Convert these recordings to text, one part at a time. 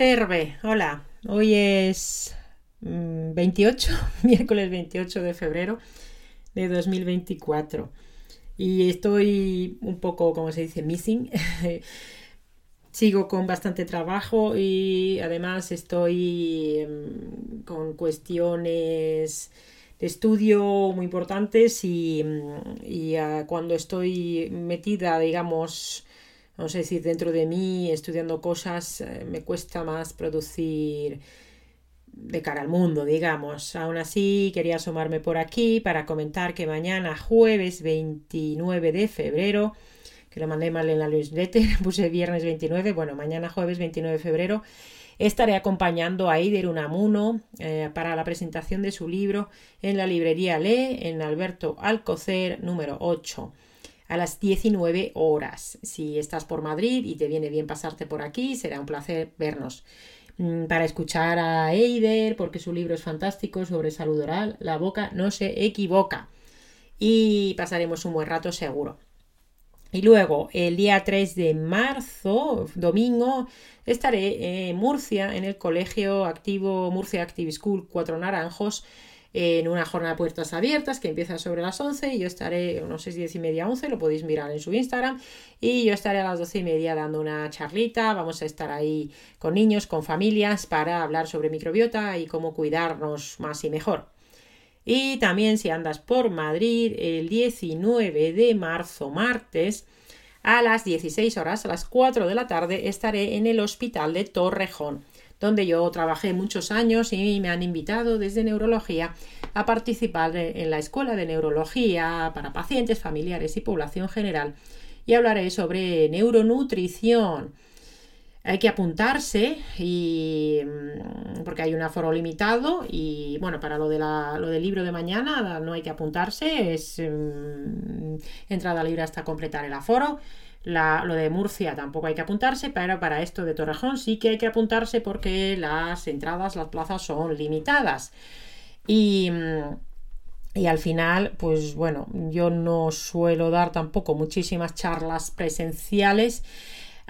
Terbe, hola. Hoy es 28, mm, miércoles 28 de febrero de 2024. Y estoy un poco, como se dice, missing. Sigo con bastante trabajo y además estoy em, con cuestiones de estudio muy importantes y, y ah, cuando estoy metida, digamos, no sé si dentro de mí, estudiando cosas, eh, me cuesta más producir de cara al mundo, digamos. Aún así, quería asomarme por aquí para comentar que mañana, jueves 29 de febrero, que lo mandé mal en la newsletter, puse viernes 29, bueno, mañana jueves 29 de febrero, estaré acompañando a Eider Unamuno eh, para la presentación de su libro en la librería Le, en Alberto Alcocer, número 8 a las 19 horas. Si estás por Madrid y te viene bien pasarte por aquí, será un placer vernos. Mm, para escuchar a Eider, porque su libro es fantástico sobre salud oral, la boca no se equivoca. Y pasaremos un buen rato seguro. Y luego, el día 3 de marzo, domingo, estaré en Murcia, en el Colegio Activo Murcia Active School Cuatro Naranjos, en una jornada de puertas abiertas que empieza sobre las 11 y yo estaré unos 6, 10 y media, 11, lo podéis mirar en su Instagram y yo estaré a las 12 y media dando una charlita, vamos a estar ahí con niños, con familias para hablar sobre microbiota y cómo cuidarnos más y mejor. Y también si andas por Madrid el 19 de marzo, martes, a las 16 horas, a las 4 de la tarde, estaré en el Hospital de Torrejón donde yo trabajé muchos años y me han invitado desde neurología a participar en la Escuela de Neurología para pacientes, familiares y población general y hablaré sobre neuronutrición. Hay que apuntarse y mm, porque hay un aforo limitado y bueno, para lo, de lo del libro de mañana no hay que apuntarse, es mm, entrada libre hasta completar el aforo lo de Murcia tampoco hay que apuntarse, pero para esto de Torrejón sí que hay que apuntarse porque las entradas, las plazas son limitadas. Y, y al final, pues bueno, yo no suelo dar tampoco muchísimas charlas presenciales.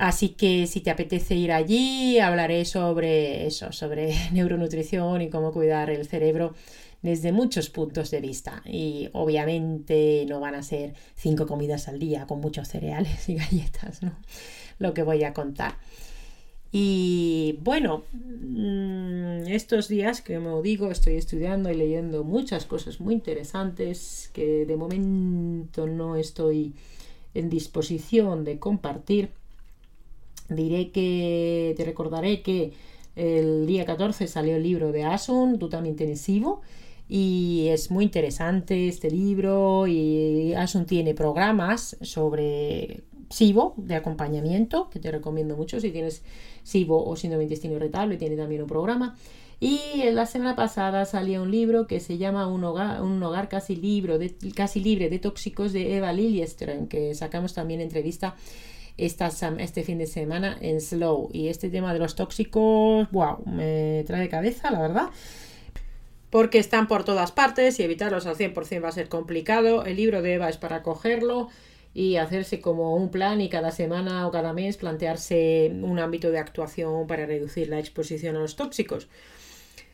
Así que si te apetece ir allí, hablaré sobre eso, sobre neuronutrición y cómo cuidar el cerebro desde muchos puntos de vista y obviamente no van a ser cinco comidas al día con muchos cereales y galletas, ¿no? Lo que voy a contar. Y bueno, mm, estos días, que como digo, estoy estudiando y leyendo muchas cosas muy interesantes que de momento no estoy en disposición de compartir. Diré que te recordaré que el día 14 salió el libro de Asun, tú también tienes Ivo, y es muy interesante este libro y Asun tiene programas sobre SIBO de acompañamiento que te recomiendo mucho si tienes SIBO o síndrome intestino irritable tiene también un programa. Y la semana pasada salió un libro que se llama Un hogar, un hogar casi, libro casi libre de tóxicos de Eva Liljeström que sacamos también entrevista esta, este fin de semana en Slow y este tema de los tóxicos wow me trae de cabeza la verdad porque están por todas partes y evitarlos al 100% va a ser complicado. El libro de Eva es para cogerlo y hacerse como un plan y cada semana o cada mes plantearse un ámbito de actuación para reducir la exposición a los tóxicos.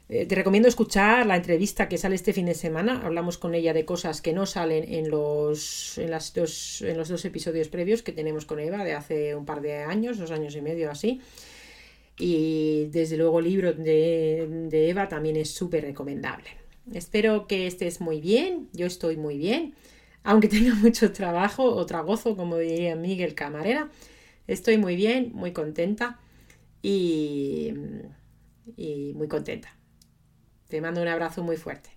Eh, te recomiendo escuchar la entrevista que sale este fin de semana. Hablamos con ella de cosas que no salen en los, en las dos, en los dos episodios previos que tenemos con Eva de hace un par de años, dos años y medio así. Y desde luego el libro de, Eva también es súper recomendable. Espero que estés muy bien, yo estoy muy bien, aunque tenga mucho trabajo o tragozo, como diría Miguel Camarera. Estoy muy bien, muy contenta y, y muy contenta. Te mando un abrazo muy fuerte.